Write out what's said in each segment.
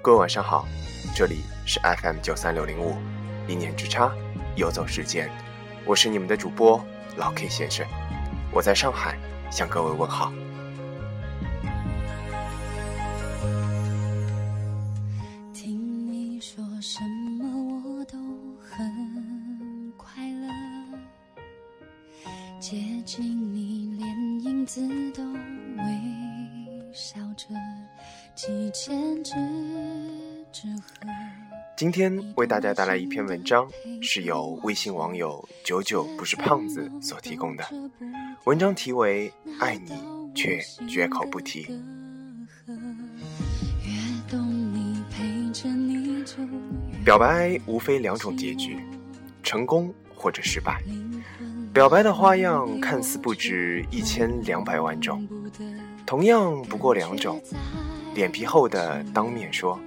各位晚上好，这里是 FM 九三六零五，一念之差，游走时间，我是你们的主播老 K 先生，我在上海向各位问好。听你说什么我都很快乐，接近你连影子都微笑着，几千只。今天为大家带来一篇文章，是由微信网友九九不是胖子所提供的。文章题为《爱你却绝口不提》。表白无非两种结局，成功或者失败。表白的花样看似不止一千两百万种，同样不过两种：脸皮厚的当面说，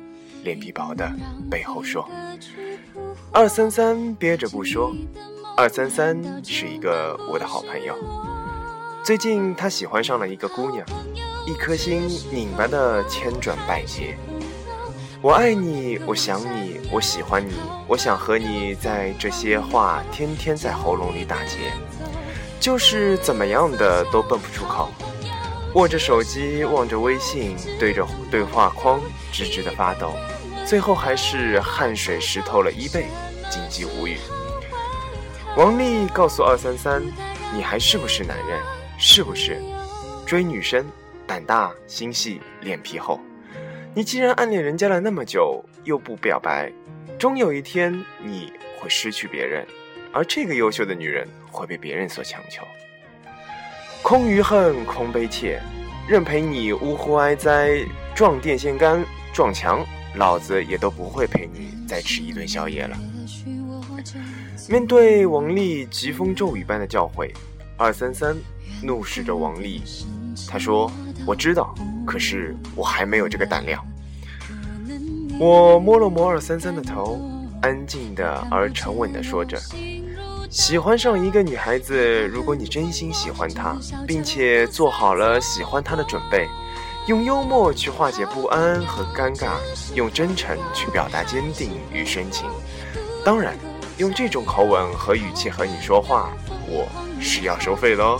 脸皮薄的背后说。二三三憋着不说，二三三是一个我的好朋友。最近他喜欢上了一个姑娘，一颗心拧巴的千转百结。我爱你，我想你，我喜欢你，我想和你在这些话天天在喉咙里打结，就是怎么样的都蹦不出口。握着手机，望着微信，对着对话框直直的发抖，最后还是汗水湿透了衣背，紧急无语。王丽告诉二三三：“你还是不是男人？是不是？追女生，胆大心细，脸皮厚。你既然暗恋人家了那么久，又不表白，终有一天你会失去别人，而这个优秀的女人会被别人所强求。空余恨，空悲切，任陪你呜呼哀哉，撞电线杆，撞墙，老子也都不会陪你再吃一顿宵夜了。面对王丽疾风骤雨般的教诲，二三三怒视着王丽，他说：“我知道，可是我还没有这个胆量。”我摸了摸二三三的头，安静的而沉稳的说着：“喜欢上一个女孩子，如果你真心喜欢她，并且做好了喜欢她的准备，用幽默去化解不安和尴尬，用真诚去表达坚定与深情。当然，用这种口吻和语气和你说话，我是要收费的哦。”，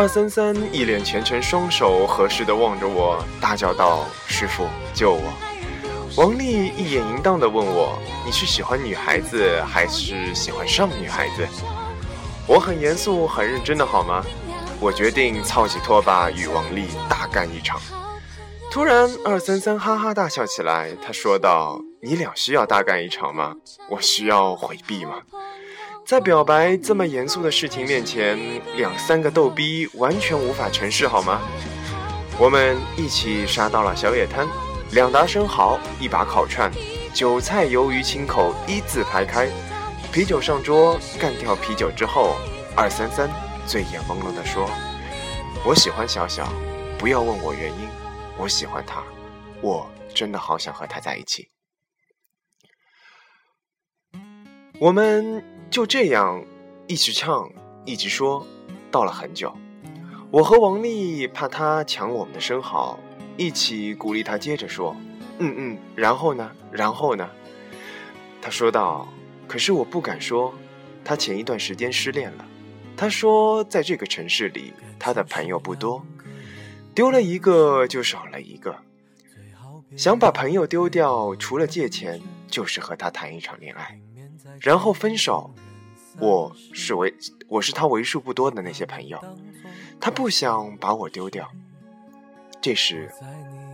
二三三一脸虔诚，双手合十的望着我，大叫道：“师傅，救我！”王丽一眼淫荡的问我：“你是喜欢女孩子，还是喜欢上女孩子？”我很严肃、很认真的好吗？我决定操起拖把与王丽大干一场。突然，二三三哈哈大笑起来，他说道：“你俩需要大干一场吗？我需要回避吗？”在表白这么严肃的事情面前，两三个逗逼完全无法成事，好吗？我们一起杀到了小野滩，两打生蚝，一把烤串，韭菜鱿鱼青口一字排开。啤酒上桌，干掉啤酒之后，二三三醉眼朦胧地说：“我喜欢小小，不要问我原因，我喜欢他，我真的好想和他在一起。”我们就这样一直唱，一直说，到了很久。我和王丽怕他抢我们的生蚝，一起鼓励他接着说：“嗯嗯，然后呢？然后呢？”他说道：“可是我不敢说，他前一段时间失恋了。他说，在这个城市里，他的朋友不多，丢了一个就少了一个。想把朋友丢掉，除了借钱，就是和他谈一场恋爱，然后分手。我是为我是他为数不多的那些朋友，他不想把我丢掉。这时，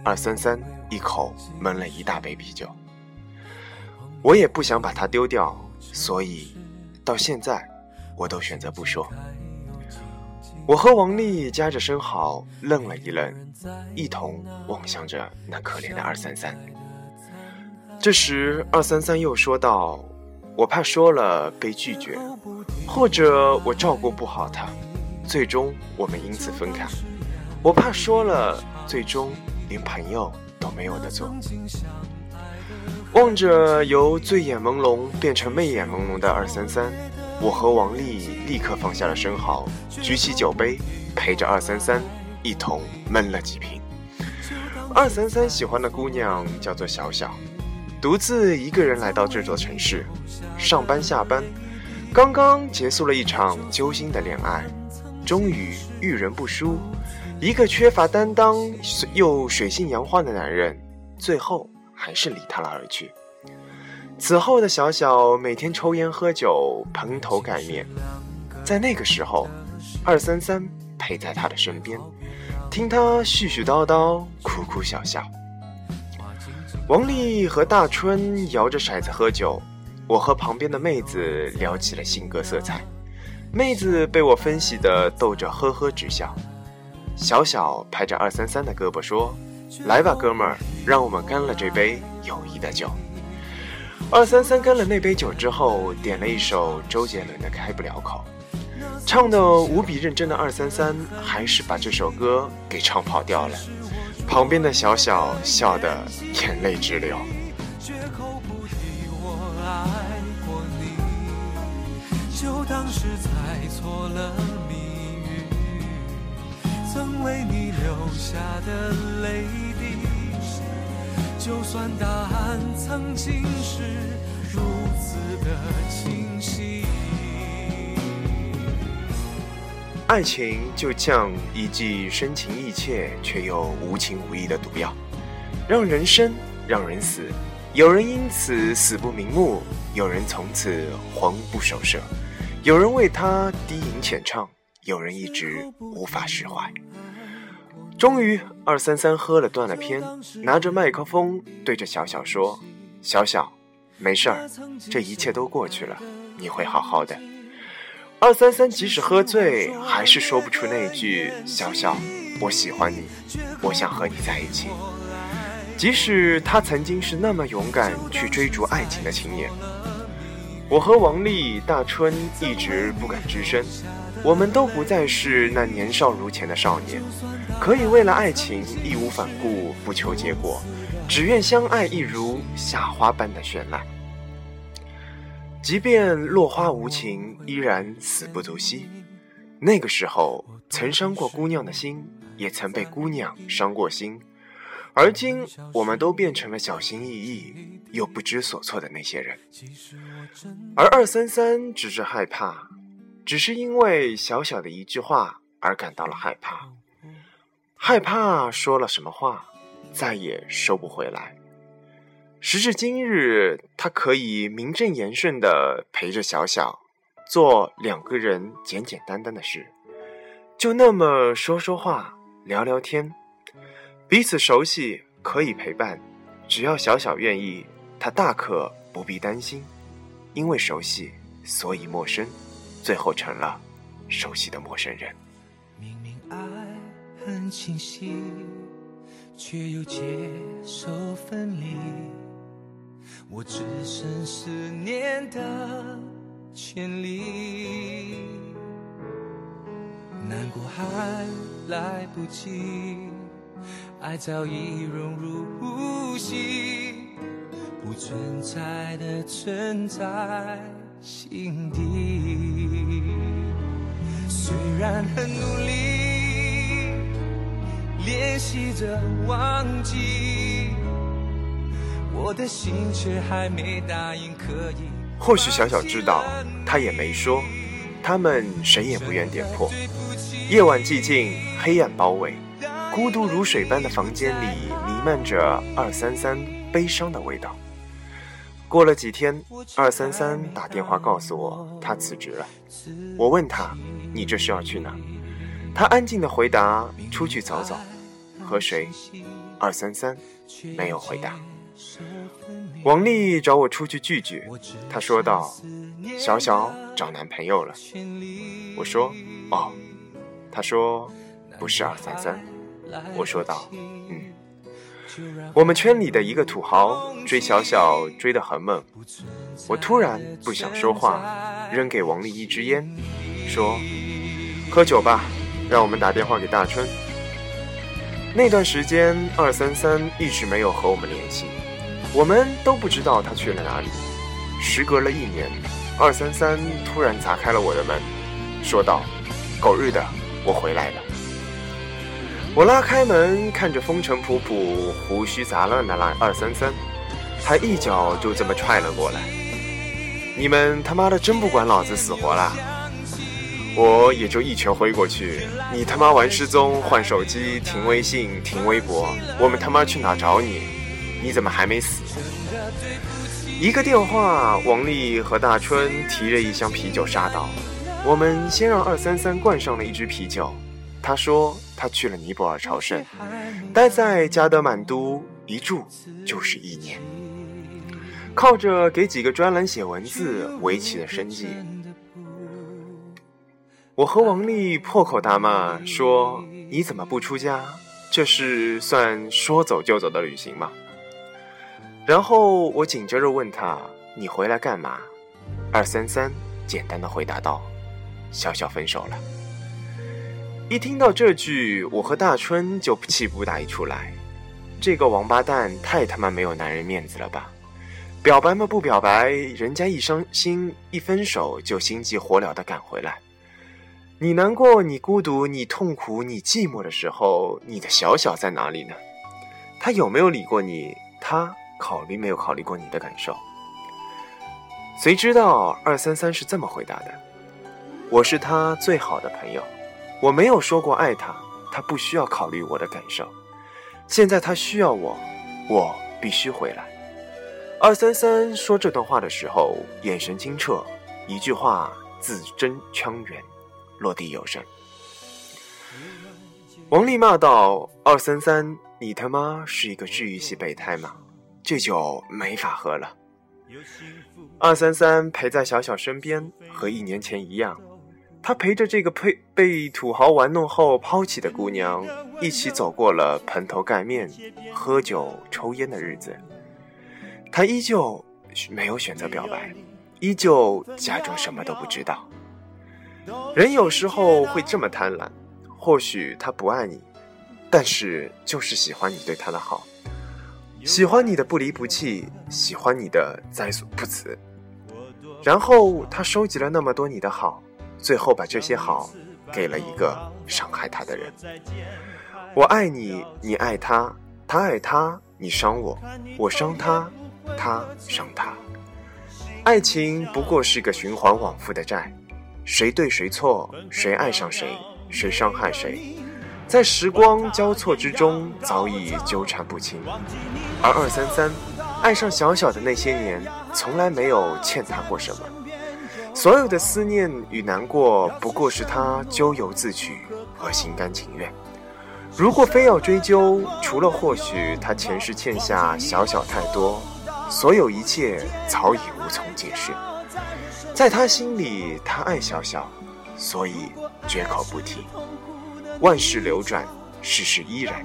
二三三一口闷了一大杯啤酒。我也不想把它丢掉，所以到现在我都选择不说。我和王丽夹着生蚝，愣了一愣，一同望向着那可怜的二三三。这时，二三三又说道：“我怕说了被拒绝，或者我照顾不好他，最终我们因此分开。我怕说了，最终连朋友都没有的做。望着由醉眼朦胧变成媚眼朦胧的二三三，我和王丽立刻放下了生蚝，举起酒杯，陪着二三三一同闷了几瓶。二三三喜欢的姑娘叫做小小，独自一个人来到这座城市，上班下班，刚刚结束了一场揪心的恋爱，终于遇人不淑，一个缺乏担当又水性杨花的男人，最后。还是离他了而去。此后的小小每天抽烟喝酒，蓬头盖面。在那个时候，二三三陪在他的身边，听他絮絮叨叨，哭哭笑笑。王丽和大春摇着骰子喝酒，我和旁边的妹子聊起了性格色彩。妹子被我分析的逗着呵呵直笑。小小拍着二三三的胳膊说。来吧，哥们儿，让我们干了这杯友谊的酒。二三三干了那杯酒之后，点了一首周杰伦的《开不了口》，唱的无比认真的二三三还是把这首歌给唱跑调了。旁边的小小笑得眼泪直流。绝口不提我爱过你就当是猜错了曾为你留下的泪滴，就算答案曾经是如此的清晰。爱情就像一剂深情意切却又无情无义的毒药，让人生，让人死。有人因此死不瞑目，有人从此魂不守舍，有人为他低吟浅唱。有人一直无法释怀。终于，二三三喝了断了片，拿着麦克风对着小小说：“小小，没事儿，这一切都过去了，你会好好的。”二三三即使喝醉，还是说不出那句“小小，我喜欢你，我想和你在一起。”即使他曾经是那么勇敢去追逐爱情的青年，我和王丽、大春一直不敢吱声。我们都不再是那年少如前的少年，可以为了爱情义无反顾，不求结果，只愿相爱一如夏花般的绚烂。即便落花无情，依然死不足惜。那个时候，曾伤过姑娘的心，也曾被姑娘伤过心。而今，我们都变成了小心翼翼又不知所措的那些人。而二三三只是害怕。只是因为小小的一句话而感到了害怕，害怕说了什么话再也收不回来。时至今日，他可以名正言顺的陪着小小做两个人简简单单的事，就那么说说话、聊聊天，彼此熟悉，可以陪伴。只要小小愿意，他大可不必担心，因为熟悉，所以陌生。最后成了熟悉的陌生人。明明爱很清晰，却又接受分离。我只剩思念的权利。难过还来不及，爱早已融入呼吸，不存在的存在。心底，虽然很努力练习着忘记，我的心却还没答应可以。或许小小知道，他也没说，他们谁也不愿点破。夜晚寂静，黑暗包围，孤独如水般的房间里弥漫着二三三悲伤的味道。过了几天，二三三打电话告诉我他辞职了。我问他：“你这是要去哪？”他安静的回答：“出去走走。”和谁？二三三没有回答。王丽找我出去聚聚，她说道：“小小找男朋友了。”我说：“哦。”他说：“不是二三三。”我说道：“嗯。”我们圈里的一个土豪追小小追得很猛，我突然不想说话，扔给王丽一支烟，说：“喝酒吧，让我们打电话给大春。”那段时间，二三三一直没有和我们联系，我们都不知道他去了哪里。时隔了一年，二三三突然砸开了我的门，说道：“狗日的，我回来了。”我拉开门，看着风尘仆仆、胡须杂乱的二三三，他一脚就这么踹了过来。你们他妈的真不管老子死活啦！我也就一拳挥过去，你他妈玩失踪、换手机、停微信、停微博，我们他妈去哪找你？你怎么还没死？一个电话，王丽和大春提着一箱啤酒杀到。我们先让二三三灌上了一支啤酒。他说他去了尼泊尔朝圣，待在加德满都一住就是一年，靠着给几个专栏写文字维持的生计。我和王丽破口大骂，说：“你怎么不出家？这是算说走就走的旅行吗？”然后我紧接着问他：“你回来干嘛？”二三三简单的回答道：“小小分手了。”一听到这句，我和大春就气不打一处来。这个王八蛋太他妈没有男人面子了吧！表白嘛不表白，人家一伤心一分手就心急火燎的赶回来。你难过，你孤独，你痛苦，你寂寞的时候，你的小小在哪里呢？他有没有理过你？他考虑没有考虑过你的感受？谁知道二三三是这么回答的：“我是他最好的朋友，我没有说过爱他，他不需要考虑我的感受。现在他需要我，我必须回来。”二三三说这段话的时候，眼神清澈，一句话字真腔圆。落地有声。王丽骂道：“二三三，你他妈是一个治愈系备胎吗？这酒没法喝了。”二三三陪在小小身边，和一年前一样，他陪着这个被被土豪玩弄后抛弃的姑娘，一起走过了蓬头盖面、喝酒抽烟的日子。他依旧没有选择表白，依旧假装什么都不知道。人有时候会这么贪婪，或许他不爱你，但是就是喜欢你对他的好，喜欢你的不离不弃，喜欢你的在所不辞。然后他收集了那么多你的好，最后把这些好给了一个伤害他的人。我爱你，你爱他，他爱他，你伤我，我伤他，他伤他。爱情不过是个循环往复的债。谁对谁错，谁爱上谁，谁伤害谁，在时光交错之中早已纠缠不清。而二三三爱上小小的那些年，从来没有欠他过什么，所有的思念与难过不过是他咎由自取和心甘情愿。如果非要追究，除了或许他前世欠下小小太多，所有一切早已无从解释。在他心里，他爱小小，所以绝口不提。万事流转，世事依然，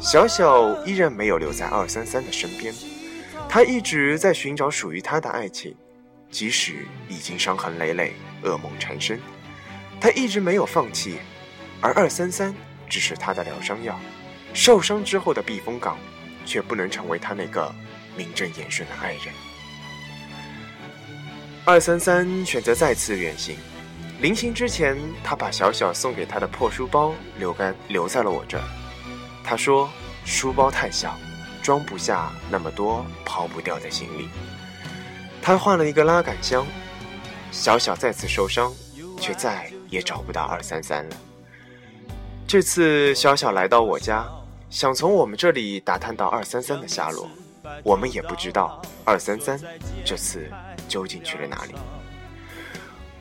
小小依然没有留在二三三的身边。他一直在寻找属于他的爱情，即使已经伤痕累累，噩梦缠身，他一直没有放弃。而二三三只是他的疗伤药，受伤之后的避风港，却不能成为他那个名正言顺的爱人。二三三选择再次远行，临行之前，他把小小送给他的破书包留干留在了我这儿。他说：“书包太小，装不下那么多抛不掉的行李。”他换了一个拉杆箱。小小再次受伤，却再也找不到二三三了。这次小小来到我家，想从我们这里打探到二三三的下落。我们也不知道二三三这次。究竟去了哪里？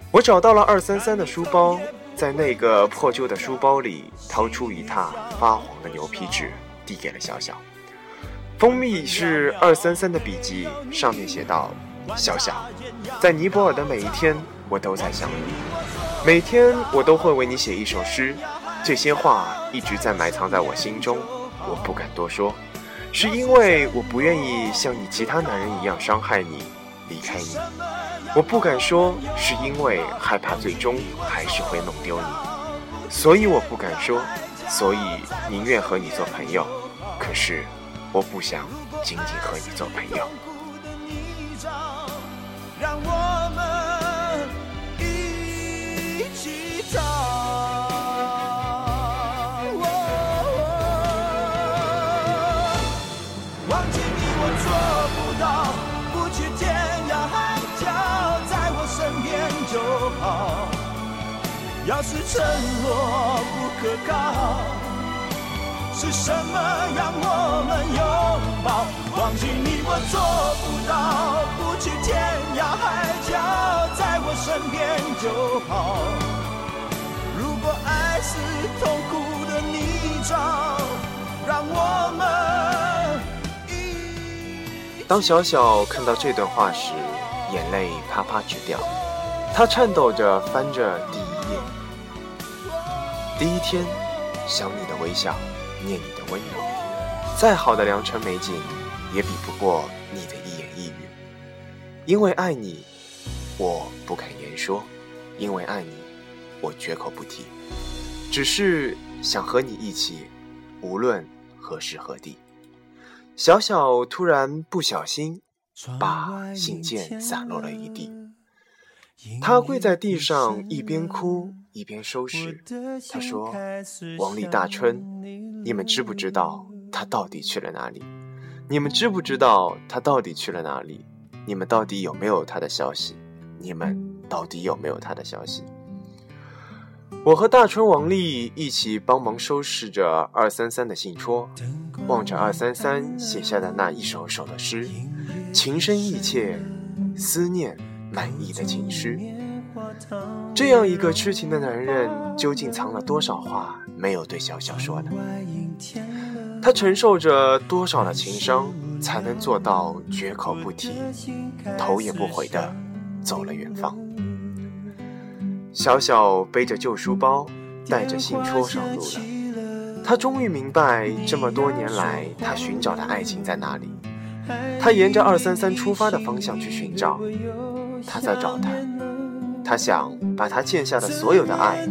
我找到了二三三的书包，在那个破旧的书包里掏出一沓发黄的牛皮纸，递给了小小。封面是二三三的笔记，上面写道：“小小，在尼泊尔的每一天，我都在想你。每天我都会为你写一首诗，这些话一直在埋藏在我心中，我不敢多说，是因为我不愿意像你其他男人一样伤害你。”离开你，我不敢说，是因为害怕最终还是会弄丢你，所以我不敢说，所以宁愿和你做朋友。可是，我不想仅仅和你做朋友。承诺不可靠。是什么让我们拥抱？忘记你我做不到，不去天涯海角，在我身边就好。如果爱是痛苦的泥沼，让我们。当小小看到这段话时，眼泪啪啪直掉。他颤抖着翻着第一，第一天，想你的微笑。念你的温柔，再好的良辰美景，也比不过你的一言一语。因为爱你，我不肯言说；因为爱你，我绝口不提。只是想和你一起，无论何时何地。小小突然不小心，把信件散落了一地。他跪在地上，一边哭一边收拾。他说：“王丽、大春，你们知不知道他到底去了哪里？你们知不知道他到底去了哪里？你们到底有没有他的消息？你们到底有没有他的消息？”我和大春、王丽一起帮忙收拾着二三三的信戳，望着二三三写下的那一首首的诗，情深意切，思念。满意的情诗，这样一个痴情的男人，究竟藏了多少话没有对小小说呢？他承受着多少的情伤，才能做到绝口不提、头也不回的走了远方？小小背着旧书包，带着信戳上路了。他终于明白，这么多年来他寻找的爱情在哪里。他沿着二三三出发的方向去寻找。他在找他，他想把他欠下的所有的爱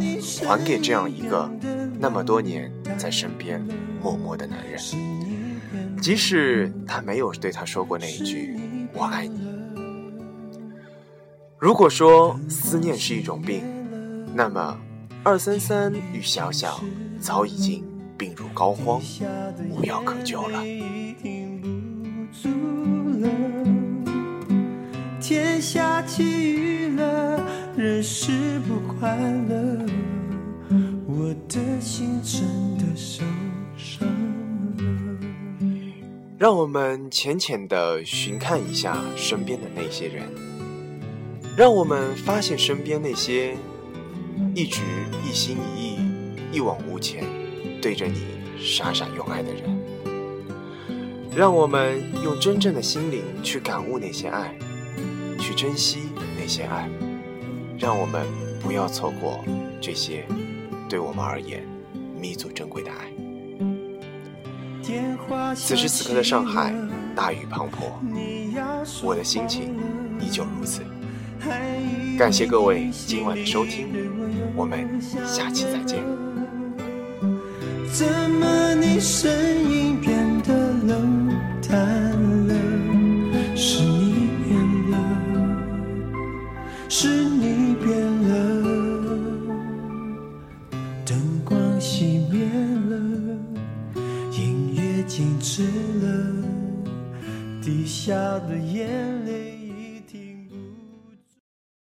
还给这样一个那么多年在身边默默的男人，即使他没有对他说过那一句“我爱你”。如果说思念是一种病，那么二三三与小小早已经病入膏肓，无药可救了。天下起雨，是不快乐，我的心真的受伤了。让我们浅浅的寻看一下身边的那些人，让我们发现身边那些一直一心一意、一往无前对着你傻傻用爱的人，让我们用真正的心灵去感悟那些爱。去珍惜那些爱，让我们不要错过这些对我们而言弥足珍贵的爱。此时此刻的上海，大雨滂沱，我的心情依旧如此。感谢各位今晚的收听，我们下期再见。怎么你声音变